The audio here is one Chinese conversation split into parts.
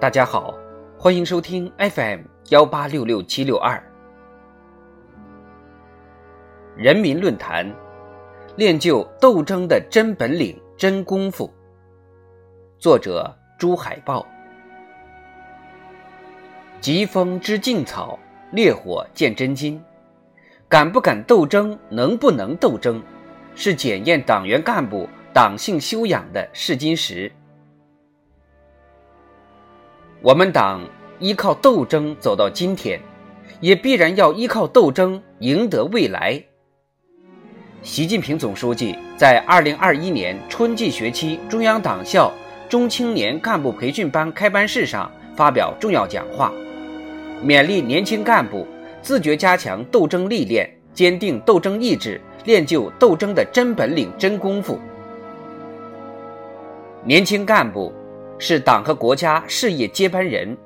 大家好，欢迎收听 FM 幺八六六七六二人民论坛，练就斗争的真本领、真功夫。作者朱海豹。疾风知劲草，烈火见真金。敢不敢斗争，能不能斗争，是检验党员干部党性修养的试金石。我们党依靠斗争走到今天，也必然要依靠斗争赢得未来。习近平总书记在二零二一年春季学期中央党校中青年干部培训班开班式上发表重要讲话，勉励年轻干部自觉加强斗争历练，坚定斗争意志，练就斗争的真本领、真功夫。年轻干部。是党和国家事业接班人，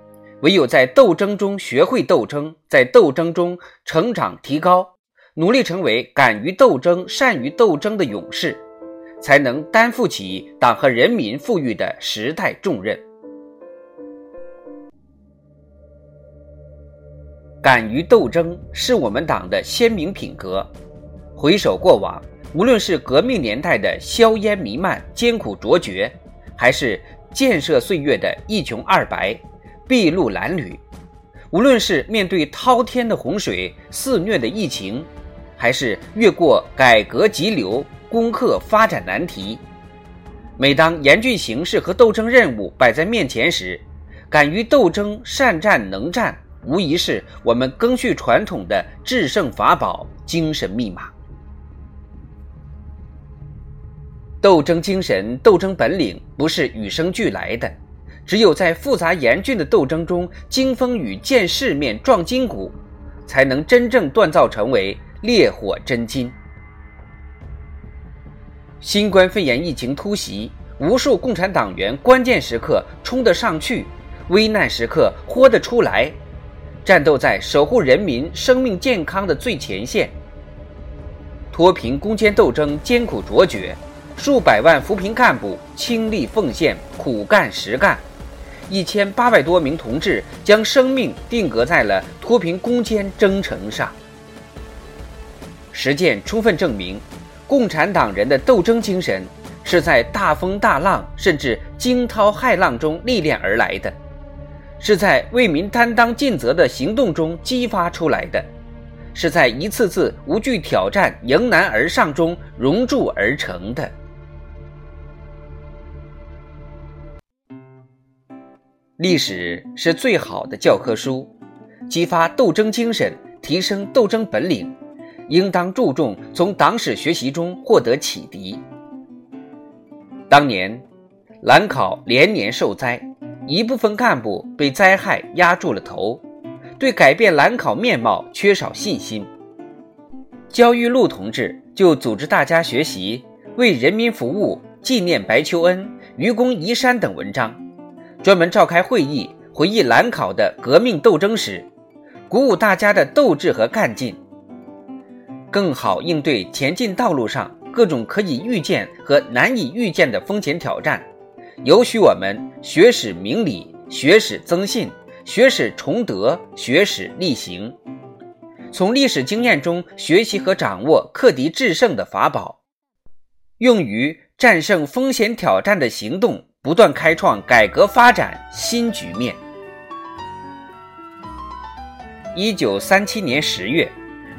唯有在斗争中学会斗争，在斗争中成长提高，努力成为敢于斗争、善于斗争的勇士，才能担负起党和人民赋予的时代重任。敢于斗争是我们党的鲜明品格。回首过往，无论是革命年代的硝烟弥漫、艰苦卓绝，还是建设岁月的一穷二白、筚路蓝缕，无论是面对滔天的洪水、肆虐的疫情，还是越过改革急流、攻克发展难题，每当严峻形势和斗争任务摆在面前时，敢于斗争、善战能战，无疑是我们赓续传统的制胜法宝、精神密码。斗争精神、斗争本领不是与生俱来的，只有在复杂严峻的斗争中经风雨、见世面、撞筋骨，才能真正锻造成为烈火真金。新冠肺炎疫情突袭，无数共产党员关键时刻冲得上去，危难时刻豁得出来，战斗在守护人民生命健康的最前线，脱贫攻坚斗争艰苦卓绝。数百万扶贫干部倾力奉献、苦干实干，一千八百多名同志将生命定格在了脱贫攻坚征程上。实践充分证明，共产党人的斗争精神是在大风大浪甚至惊涛骇浪中历练而来的，是在为民担当尽责的行动中激发出来的，是在一次次无惧挑战、迎难而上中熔铸而成的。历史是最好的教科书，激发斗争精神，提升斗争本领，应当注重从党史学习中获得启迪。当年，兰考连年受灾，一部分干部被灾害压住了头，对改变兰考面貌缺少信心。焦裕禄同志就组织大家学习《为人民服务、纪念白求恩、愚公移山》等文章。专门召开会议，回忆兰考的革命斗争史，鼓舞大家的斗志和干劲，更好应对前进道路上各种可以预见和难以预见的风险挑战。有许我们学史明理，学史增信，学史崇德，学史力行，从历史经验中学习和掌握克敌制胜的法宝，用于战胜风险挑战的行动。不断开创改革发展新局面。一九三七年十月，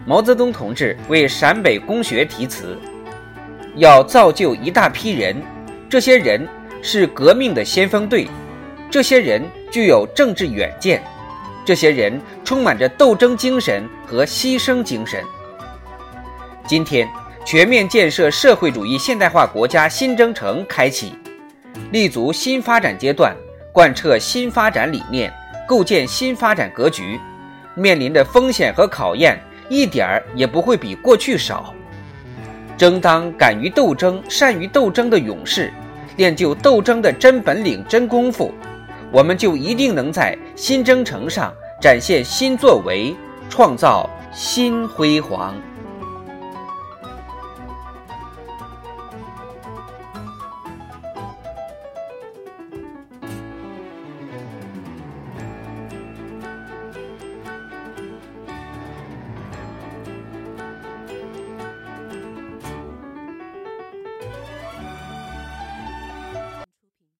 毛泽东同志为陕北公学题词，要造就一大批人，这些人是革命的先锋队，这些人具有政治远见，这些人充满着斗争精神和牺牲精神。今天，全面建设社会主义现代化国家新征程开启。立足新发展阶段，贯彻新发展理念，构建新发展格局，面临的风险和考验一点儿也不会比过去少。争当敢于斗争、善于斗争的勇士，练就斗争的真本领、真功夫，我们就一定能在新征程上展现新作为，创造新辉煌。